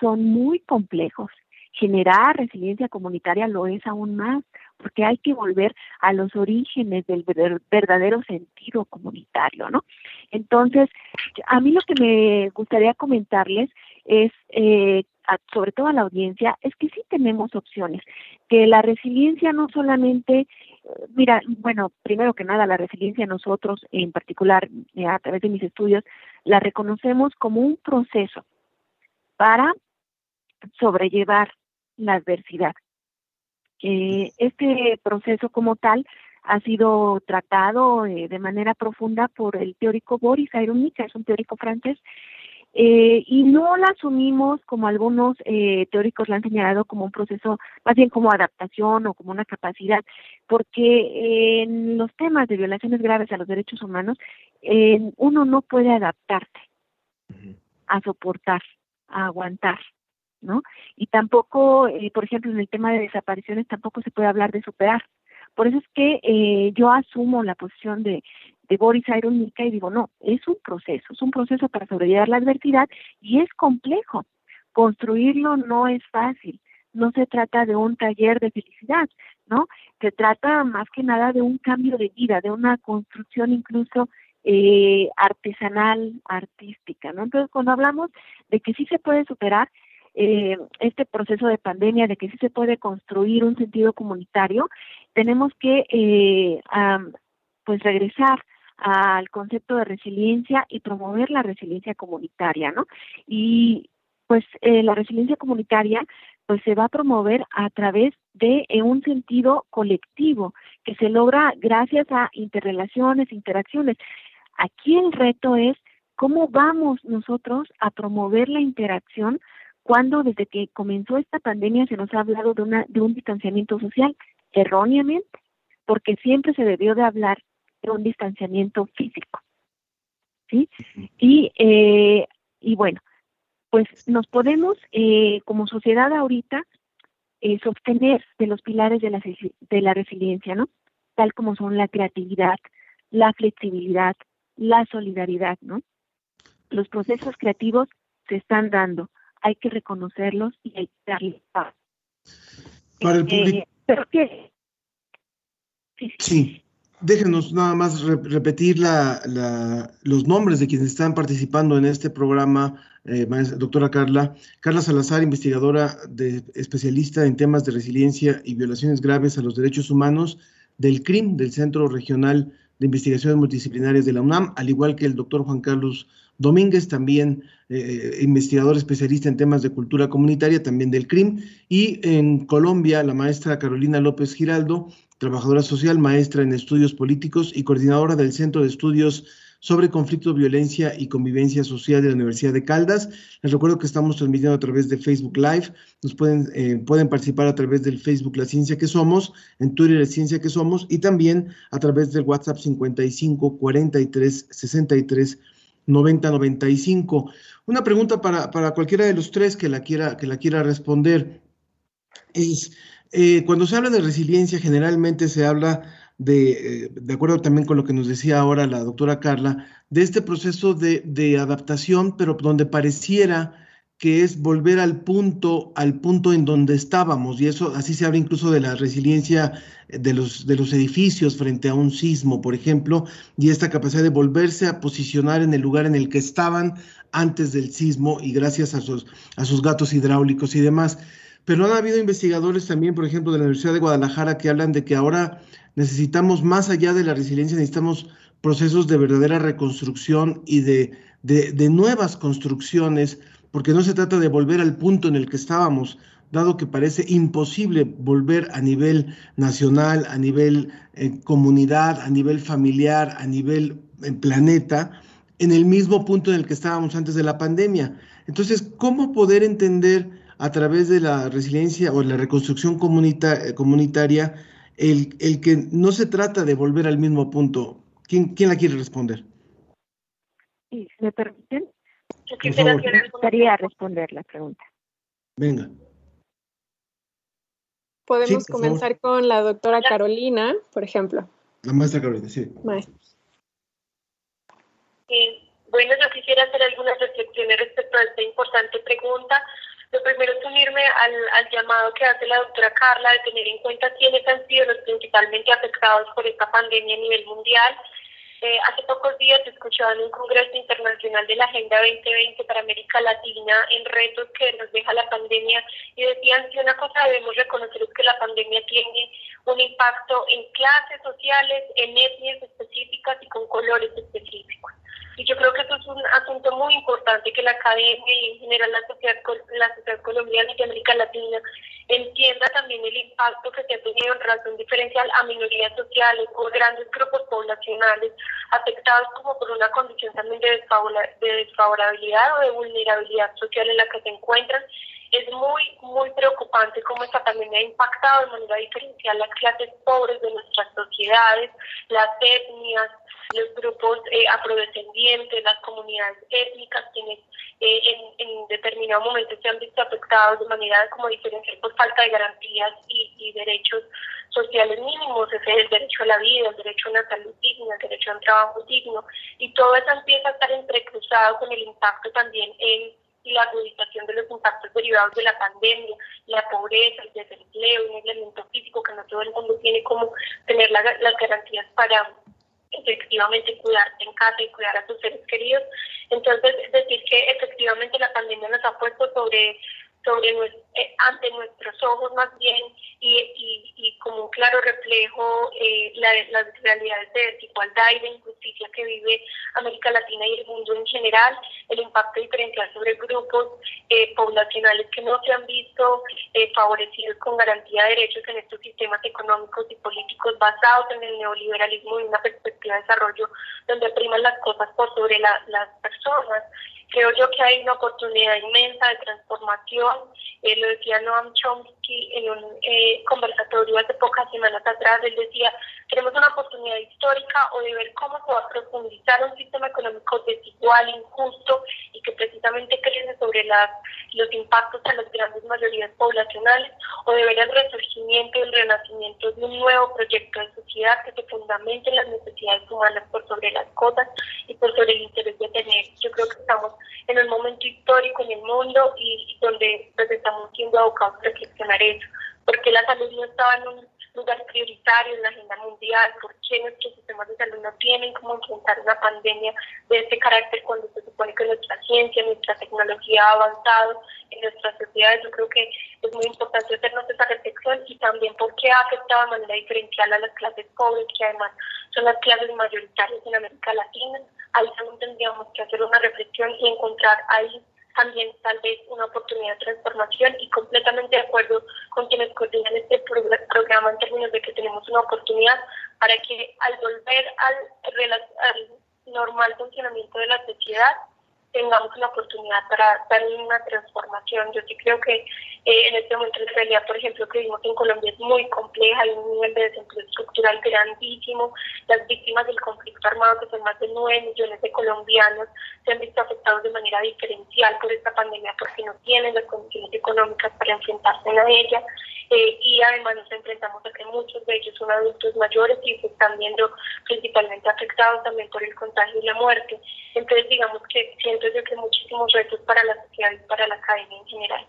son muy complejos. Generar resiliencia comunitaria lo es aún más, porque hay que volver a los orígenes del verdadero sentido comunitario, ¿no? Entonces, a mí lo que me gustaría comentarles es, eh, sobre todo a la audiencia, es que sí tenemos opciones, que la resiliencia no solamente, mira, bueno, primero que nada, la resiliencia nosotros, en particular eh, a través de mis estudios, la reconocemos como un proceso para sobrellevar la adversidad. Eh, este proceso como tal ha sido tratado eh, de manera profunda por el teórico Boris Cyrulnik, es un teórico francés, eh, y no la asumimos como algunos eh, teóricos la han señalado como un proceso, más bien como adaptación o como una capacidad, porque en los temas de violaciones graves a los derechos humanos, uno no puede adaptarse a soportar, a aguantar. ¿No? Y tampoco, eh, por ejemplo, en el tema de desapariciones tampoco se puede hablar de superar. Por eso es que eh, yo asumo la posición de, de Boris Ironica y digo, no, es un proceso, es un proceso para sobrellevar la adversidad y es complejo. Construirlo no es fácil, no se trata de un taller de felicidad, ¿no? Se trata más que nada de un cambio de vida, de una construcción incluso eh, artesanal, artística, ¿no? Entonces, cuando hablamos de que sí se puede superar, eh, este proceso de pandemia, de que sí se puede construir un sentido comunitario, tenemos que eh, pues regresar al concepto de resiliencia y promover la resiliencia comunitaria, ¿no? Y pues eh, la resiliencia comunitaria pues se va a promover a través de eh, un sentido colectivo que se logra gracias a interrelaciones, interacciones. Aquí el reto es cómo vamos nosotros a promover la interacción cuando desde que comenzó esta pandemia se nos ha hablado de, una, de un distanciamiento social erróneamente, porque siempre se debió de hablar de un distanciamiento físico. ¿Sí? Y, eh, y bueno, pues nos podemos, eh, como sociedad ahorita, eh, sostener de los pilares de la, de la resiliencia, ¿no? Tal como son la creatividad, la flexibilidad, la solidaridad, ¿no? Los procesos creativos se están dando, hay que reconocerlos y hay que darles paz. Para el público. Eh, pero que, sí, déjenos nada más repetir la, la, los nombres de quienes están participando en este programa, eh, doctora Carla. Carla Salazar, investigadora de, especialista en temas de resiliencia y violaciones graves a los derechos humanos del CRIM, del Centro Regional de Investigaciones Multidisciplinarias de la UNAM, al igual que el doctor Juan Carlos Domínguez, también eh, investigador especialista en temas de cultura comunitaria, también del CRIM, y en Colombia, la maestra Carolina López Giraldo, trabajadora social, maestra en estudios políticos y coordinadora del Centro de Estudios sobre conflicto, violencia y convivencia social de la Universidad de Caldas. Les recuerdo que estamos transmitiendo a través de Facebook Live. Nos pueden, eh, pueden participar a través del Facebook La Ciencia que Somos, en Twitter La Ciencia que Somos y también a través del WhatsApp 55 43 63 90 95. Una pregunta para, para cualquiera de los tres que la quiera, que la quiera responder es, eh, cuando se habla de resiliencia, generalmente se habla de, eh, de acuerdo también con lo que nos decía ahora la doctora Carla, de este proceso de, de adaptación, pero donde pareciera que es volver al punto, al punto en donde estábamos, y eso así se habla incluso de la resiliencia de los, de los edificios frente a un sismo, por ejemplo, y esta capacidad de volverse a posicionar en el lugar en el que estaban antes del sismo y gracias a sus, a sus gatos hidráulicos y demás. Pero han habido investigadores también, por ejemplo, de la Universidad de Guadalajara, que hablan de que ahora necesitamos, más allá de la resiliencia, necesitamos procesos de verdadera reconstrucción y de, de, nuevas construcciones, porque no se trata de volver al punto en el que estábamos, dado que parece imposible volver a nivel nacional, a nivel eh, comunidad, a nivel familiar, a nivel eh, planeta, en el mismo punto en el que estábamos antes de la pandemia. Entonces, ¿cómo poder entender a través de la resiliencia o la reconstrucción eh, comunitaria el, el, que no se trata de volver al mismo punto. ¿Quién, quién la quiere responder? Sí, si me permiten, me gustaría responder la pregunta. Venga. Podemos comenzar con la doctora Carolina, por ejemplo. La maestra Carolina, sí. Maestra. bueno, yo quisiera hacer algunas reflexiones respecto a esta importante pregunta. Lo primero es unirme al, al, llamado que hace la doctora Carla de tener en cuenta quiénes han sido los principalmente afectados por esta pandemia a nivel mundial. Eh, hace pocos días escuchaba en un congreso internacional de la Agenda 2020 para América Latina en retos que nos deja la pandemia y decían que una cosa debemos reconocer es que la pandemia tiene un impacto en clases sociales, en etnias específicas y con colores específicos. Y yo creo que eso es un asunto muy importante que la academia y en general la sociedad, la sociedad colombiana y América Latina entienda también el impacto que se ha tenido en razón diferencial a minorías sociales o grandes grupos poblacionales afectados como por una condición también de, de desfavorabilidad o de vulnerabilidad social en la que se encuentran es muy, muy preocupante cómo esta pandemia ha impactado de manera diferencial las clases pobres de nuestras sociedades, las etnias, los grupos eh, afrodescendientes, las comunidades étnicas, quienes eh, en, determinado momento se han visto afectados de manera como diferencial por falta de garantías y, y derechos sociales mínimos, ese es el derecho a la vida, el derecho a una salud digna, el derecho a un trabajo digno, y todo eso empieza a estar entrecruzado con el impacto también en y la agudización de los impactos derivados de la pandemia, la pobreza, el desempleo, un elemento físico que no todo el mundo tiene como tener las garantías para efectivamente cuidarse en casa y cuidar a sus seres queridos. Entonces, decir que efectivamente la pandemia nos ha puesto sobre sobre eh, ante nuestros ojos más bien y, y, como un claro reflejo eh, la, las realidades de desigualdad y de injusticia que vive América Latina y el mundo en general, el impacto diferencial sobre grupos eh, poblacionales que no se han visto eh, favorecidos con garantía de derechos en estos sistemas económicos y políticos basados en el neoliberalismo y una perspectiva de desarrollo donde priman las cosas por sobre la, las personas. Creo yo que hay una oportunidad inmensa de transformación. Eh, lo decía Noam Chomsky en un eh, conversatorio hace pocas semanas atrás. Él decía, tenemos una oportunidad histórica o de ver cómo se va a profundizar un sistema económico desigual, injusto y que precisamente crece sobre las, los impactos a las grandes mayorías poblacionales o de ver el resurgimiento y el renacimiento de un nuevo proyecto de sociedad que se fundamente en las necesidades humanas por sobre las cosas y por sobre el interés de tener. Yo creo que estamos en un momento histórico en el mundo y, donde pues, estamos siendo abocados a reflexionar eso. Porque la salud no estaba en un lugar prioritario en la agenda mundial, por qué nuestros sistemas de salud no tienen cómo enfrentar una pandemia de este carácter cuando se supone que nuestra ciencia, nuestra tecnología ha avanzado en nuestras sociedades. Yo creo que es muy importante hacernos esa reflexión y también por qué ha afectado de manera diferencial a las clases pobres, que además son las clases mayoritarias en América Latina. Ahí también tendríamos que hacer una reflexión y encontrar ahí también tal vez una oportunidad de transformación y completamente de acuerdo con quienes coordinan este programa en términos de que tenemos una oportunidad para que al volver al, al normal funcionamiento de la sociedad tengamos una oportunidad para darle una transformación. Yo sí creo que eh, en este momento la realidad, por ejemplo, que vivimos en Colombia es muy compleja, hay un nivel de desempleo estructural grandísimo, las víctimas del conflicto armado, que son más de 9 millones de colombianos, se han visto afectados de manera diferencial por esta pandemia porque no tienen las condiciones económicas para enfrentarse a ella. Eh, y además nos enfrentamos a que muchos de ellos son adultos mayores y se están viendo principalmente afectados también por el contagio y la muerte. Entonces, digamos que siento yo que muchísimos retos para la sociedad y para la academia en general.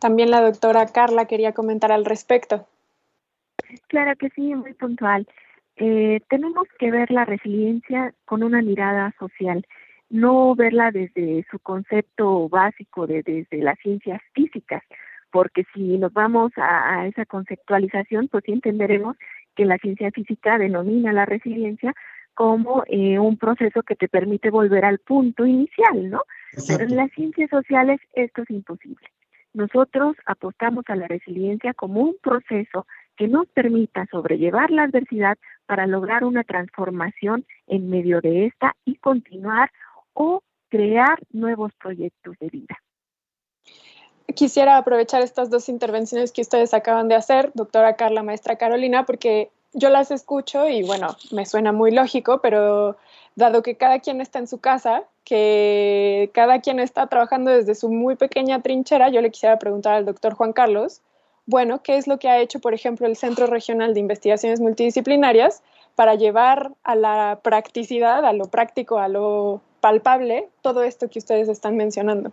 También la doctora Carla quería comentar al respecto. Claro que sí, muy puntual. Eh, tenemos que ver la resiliencia con una mirada social, no verla desde su concepto básico de desde las ciencias físicas, porque si nos vamos a, esa conceptualización, pues sí entenderemos que la ciencia física denomina la resiliencia como eh, un proceso que te permite volver al punto inicial, ¿no? Pero en las ciencias sociales esto es imposible. Nosotros apostamos a la resiliencia como un proceso que nos permita sobrellevar la adversidad para lograr una transformación en medio de esta y continuar o crear nuevos proyectos de vida quisiera aprovechar estas dos intervenciones que ustedes acaban de hacer, doctora Carla, maestra Carolina, porque yo las escucho y bueno, me suena muy lógico, pero dado que cada quien está en su casa, que cada quien está trabajando desde su muy pequeña trinchera, yo le quisiera preguntar al doctor Juan Carlos, bueno, ¿qué es lo que ha hecho, por ejemplo, el Centro Regional de Investigaciones Multidisciplinarias para llevar a la practicidad, a lo práctico, a lo palpable, todo esto que ustedes están mencionando?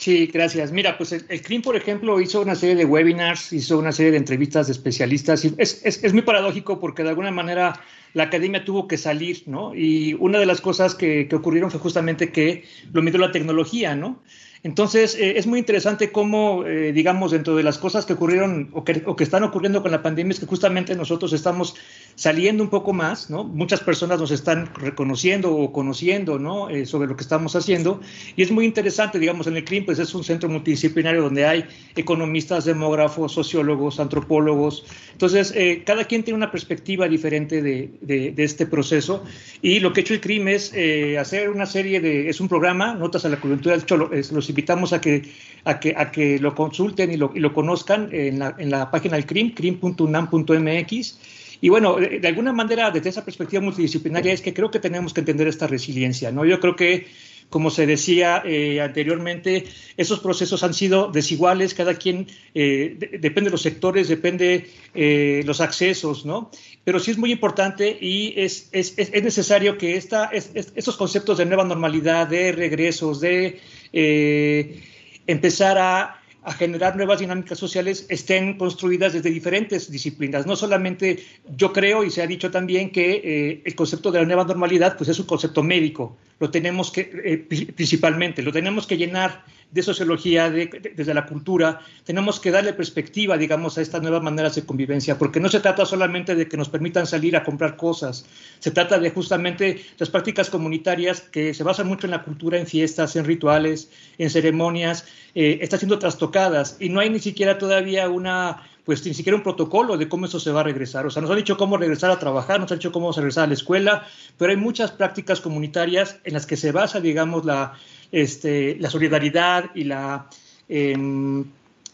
Sí, gracias. Mira, pues el, CRIM, por ejemplo, hizo una serie de webinars, hizo una serie de entrevistas de especialistas. Y es, es, es, muy paradójico porque de alguna manera la academia tuvo que salir, ¿no? Y una de las cosas que, que ocurrieron fue justamente que lo midió la tecnología, ¿no? Entonces, eh, es muy interesante cómo, eh, digamos, dentro de las cosas que ocurrieron o que, o que, están ocurriendo con la pandemia, es que justamente nosotros estamos saliendo un poco más, ¿no? Muchas personas nos están reconociendo o conociendo, ¿no? Eh, sobre lo que estamos haciendo. Y es muy interesante, digamos, en el CRIM, pues es un centro multidisciplinario donde hay economistas, demógrafos, sociólogos, antropólogos. Entonces, cada quien tiene una perspectiva diferente de, de, este proceso. Y lo que ha hecho el CRIM es hacer una serie de, es un programa, Notas a la Coyuntura, de hecho, los invitamos a que, a que, a que lo consulten y lo, y lo conozcan en la, en la página del CRIM, crim.unam.mx. Y bueno, de, alguna manera, desde esa perspectiva multidisciplinaria, es que creo que tenemos que entender esta resiliencia, ¿no? Yo creo que, como se decía eh, anteriormente, esos procesos han sido desiguales, cada quien, eh, depende de los sectores, depende eh, los accesos, ¿no? Pero sí es muy importante y es, es, es necesario que esta, es, esos conceptos de nueva normalidad, de regresos, de eh, empezar a, generar nuevas dinámicas sociales estén construidas desde diferentes disciplinas. No solamente yo creo, y se ha dicho también, que eh, el concepto de la nueva normalidad pues es un concepto médico, lo tenemos que, eh, principalmente, lo tenemos que llenar de sociología, desde la cultura, tenemos que darle perspectiva, digamos, a estas nuevas maneras de convivencia, porque no se trata solamente de que nos permitan salir a comprar cosas, se trata de justamente las prácticas comunitarias que se basan mucho en la cultura, en fiestas, en rituales, en ceremonias, eh, están siendo trastocadas y no hay ni siquiera todavía una pues ni siquiera un protocolo de cómo eso se va a regresar. O sea, nos han dicho cómo regresar a trabajar, nos han dicho cómo regresar a la escuela, pero hay muchas prácticas comunitarias en las que se basa, digamos, la, este, la solidaridad y la, em,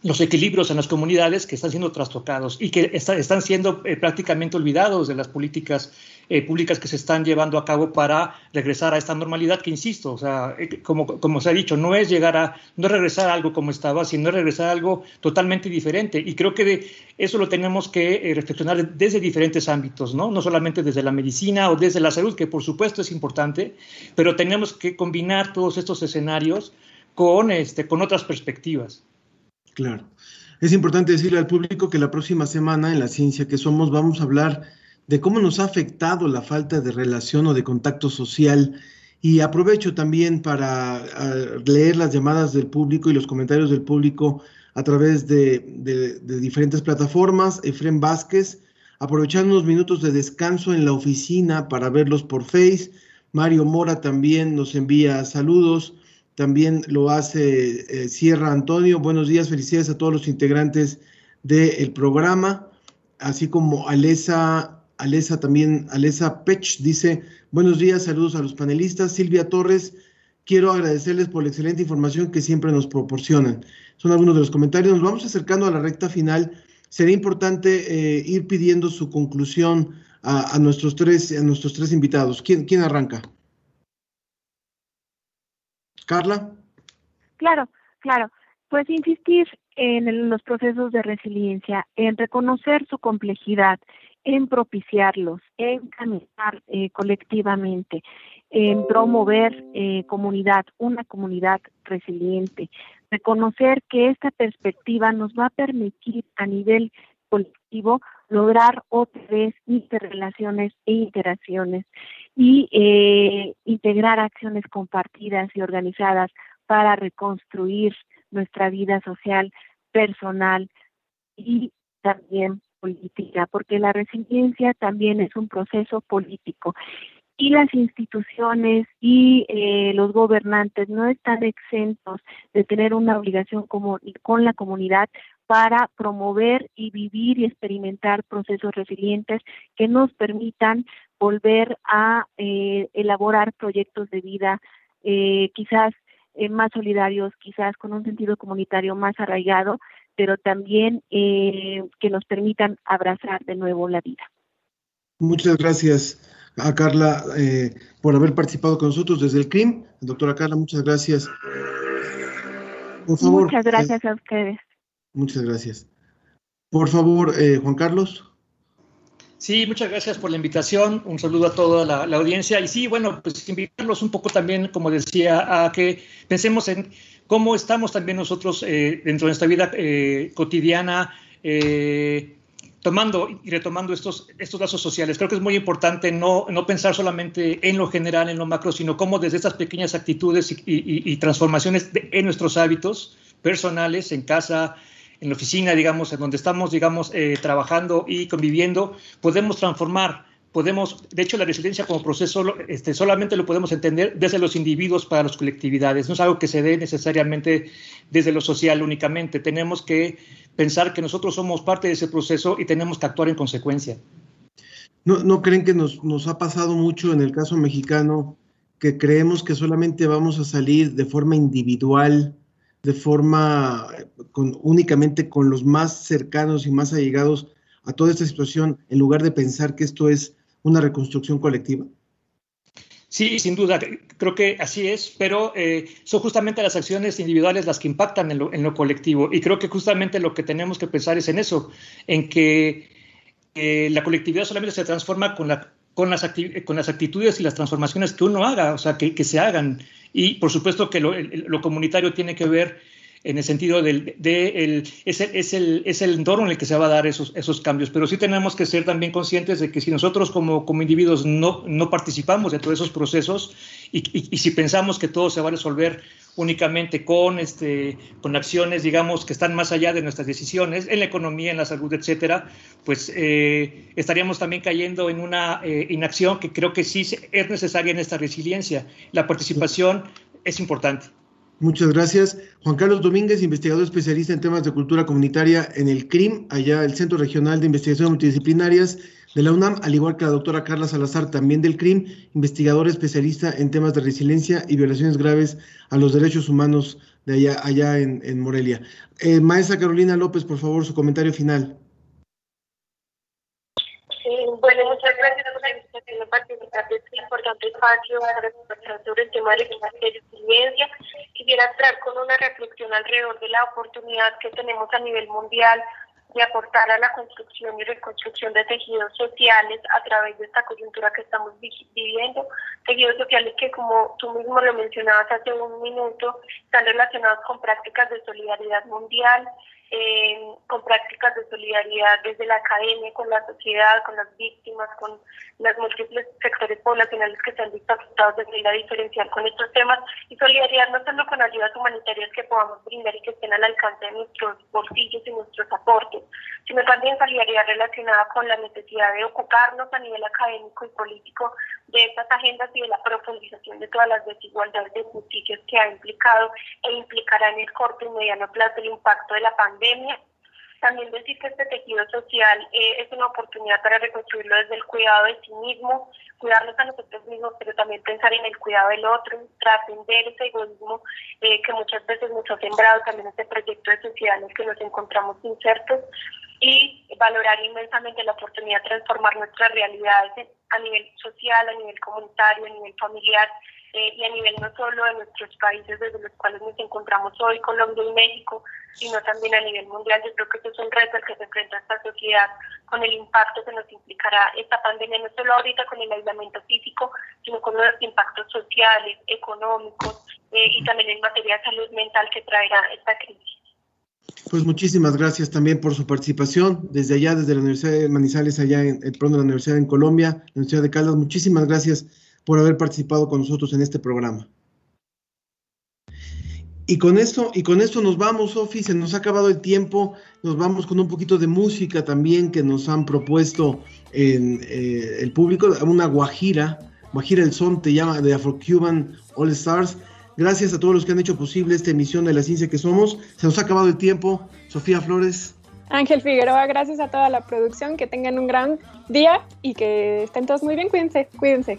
los equilibrios en las comunidades que están siendo trastocados y que están siendo eh, prácticamente olvidados de las políticas eh, públicas que se están llevando a cabo para regresar a esta normalidad que, insisto, o sea, eh, como, como se ha dicho, no es llegar a, no regresar a algo como estaba, sino regresar a algo totalmente diferente. Y creo que de eso lo tenemos que reflexionar desde diferentes ámbitos, ¿no? No solamente desde la medicina o desde la salud, que por supuesto es importante, pero tenemos que combinar todos estos escenarios con, este, con otras perspectivas. Claro. Es importante decirle al público que la próxima semana en la ciencia que somos vamos a hablar de cómo nos ha afectado la falta de relación o de contacto social. Y aprovecho también para leer las llamadas del público y los comentarios del público a través de, diferentes plataformas. Efren Vázquez, aprovechando unos minutos de descanso en la oficina para verlos por Face. Mario Mora también nos envía saludos. También lo hace eh, Sierra Antonio. Buenos días, felicidades a todos los integrantes del programa, así como Alesa Alesa también, Alesa Pech dice, buenos días, saludos a los panelistas. Silvia Torres, quiero agradecerles por la excelente información que siempre nos proporcionan. Son algunos de los comentarios. Nos vamos acercando a la recta final. Sería importante eh, ir pidiendo su conclusión a, nuestros tres, a nuestros tres invitados. ¿Quién, quién arranca? Carla. Claro, claro. Pues insistir en los procesos de resiliencia, en reconocer su complejidad, en propiciarlos, en caminar eh, colectivamente, en promover eh, comunidad, una comunidad resiliente, reconocer que esta perspectiva nos va a permitir a nivel colectivo lograr otra interrelaciones e interacciones y eh, integrar acciones compartidas y organizadas para reconstruir nuestra vida social, personal y también política, porque la resiliencia también es un proceso político. Y las instituciones y eh, los gobernantes no están exentos de tener una obligación como, con la comunidad para promover y vivir y experimentar procesos resilientes que nos permitan volver a eh, elaborar proyectos de vida eh, quizás eh, más solidarios, quizás con un sentido comunitario más arraigado, pero también eh, que nos permitan abrazar de nuevo la vida. Muchas gracias a Carla eh, por haber participado con nosotros desde el CRIM. Doctora Carla, muchas gracias. Por favor. Muchas gracias a ustedes. Muchas gracias. Por favor, Juan Carlos. Sí, muchas gracias por la invitación. Un saludo a toda la, audiencia. Y sí, bueno, pues invitarlos un poco también, como decía, a que pensemos en cómo estamos también nosotros eh, dentro de nuestra vida eh, cotidiana. Eh, tomando y retomando estos, estos lazos sociales. Creo que es muy importante no, no pensar solamente en lo general, en lo macro, sino cómo desde estas pequeñas actitudes y, transformaciones en nuestros hábitos personales, en casa, en la oficina, digamos, en donde estamos, digamos, eh, trabajando y conviviendo, podemos transformar, podemos, de hecho, la resiliencia como proceso este, solamente lo podemos entender desde los individuos para las colectividades, no es algo que se dé necesariamente desde lo social únicamente, tenemos que pensar que nosotros somos parte de ese proceso y tenemos que actuar en consecuencia. ¿No, no creen que nos, nos ha pasado mucho en el caso mexicano que creemos que solamente vamos a salir de forma individual? De forma únicamente con los más cercanos y más allegados a toda esta situación, en lugar de pensar que esto es una reconstrucción colectiva? Sí, sin duda, creo que así es, pero eh, son justamente las acciones individuales las que impactan en lo, colectivo y creo que justamente lo que tenemos que pensar es en eso, en que eh, la colectividad solamente se transforma con, la, con, las con las actitudes y las transformaciones que uno haga, o sea, que, que se hagan. Y por supuesto que lo, lo comunitario tiene que ver en el sentido del de el, es, el, es, el, es, el, entorno en el que se va a dar esos, esos cambios. Pero sí tenemos que ser también conscientes de que si nosotros como, como individuos no, no participamos de todos esos procesos y, y, si pensamos que todo se va a resolver únicamente con, este, con acciones, digamos, que están más allá de nuestras decisiones, en la economía, en la salud, etcétera, pues eh, estaríamos también cayendo en una eh, inacción que creo que sí es necesaria en esta resiliencia. La participación es importante. Muchas gracias. Juan Carlos Domínguez, investigador especialista en temas de cultura comunitaria en el CRIM, allá el Centro Regional de Investigaciones Multidisciplinarias de la UNAM, al igual que la doctora Carla Salazar, también del CRIM, investigador especialista en temas de resiliencia y violaciones graves a los derechos humanos de allá, allá en, Morelia. Eh, maestra Carolina López, por favor, su comentario final. Sí, bueno, muchas gracias por la invitación a participar de este importante espacio para conversar sobre el tema de resiliencia. Quisiera entrar con una reflexión alrededor de la oportunidad que tenemos a nivel mundial de aportar a la construcción y reconstrucción de tejidos sociales a través de esta coyuntura que estamos viviendo, tejidos sociales que como tú mismo lo mencionabas hace un minuto, están relacionados con prácticas de solidaridad mundial, con prácticas de solidaridad desde la academia, con la sociedad, con las víctimas, con los múltiples sectores poblacionales que se han visto afectados de manera diferencial con estos temas. Y solidaridad no solo con ayudas humanitarias que podamos brindar y que estén al alcance de nuestros bolsillos y nuestros aportes, sino también solidaridad relacionada con la necesidad de ocuparnos a nivel académico y político de estas agendas y de la profundización de todas las desigualdades de injusticias que ha implicado e implicará en el corto y mediano plazo el impacto de la pandemia También decir que este tejido social eh, es una oportunidad para reconstruirlo desde el cuidado de sí mismo, cuidarnos a nosotros mismos, pero también pensar en el cuidado del otro, trascender ese egoísmo eh, que muchas veces nos ha sembrado también este proyecto de sociedad en el que nos encontramos insertos y valorar inmensamente la oportunidad de transformar nuestras realidades a nivel social, a nivel comunitario, a nivel familiar eh, y a nivel no solo de nuestros países desde los cuales nos encontramos hoy, Colombia y México, sino también a nivel mundial. Yo creo que eso es un reto al que se enfrenta esta sociedad con el impacto que nos implicará esta pandemia, no solo ahorita con el aislamiento físico, sino con los impactos sociales, económicos eh, y también en materia de salud mental que traerá esta crisis. Pues muchísimas gracias también por su participación desde allá, desde la Universidad de Manizales, allá en de la Universidad en Colombia, la Universidad de Caldas. Muchísimas gracias por haber participado con nosotros en este programa. Y con esto, y con esto nos vamos, Sofi, se nos ha acabado el tiempo, nos vamos con un poquito de música también que nos han propuesto eh, el público, una guajira, guajira el son te llama de Afro-Cuban All Stars. Gracias a todos los que han hecho posible esta emisión de La Ciencia que Somos. Se nos ha acabado el tiempo. Sofía Flores. Ángel Figueroa, gracias a toda la producción, que tengan un gran día y que estén todos muy bien. Cuídense, cuídense.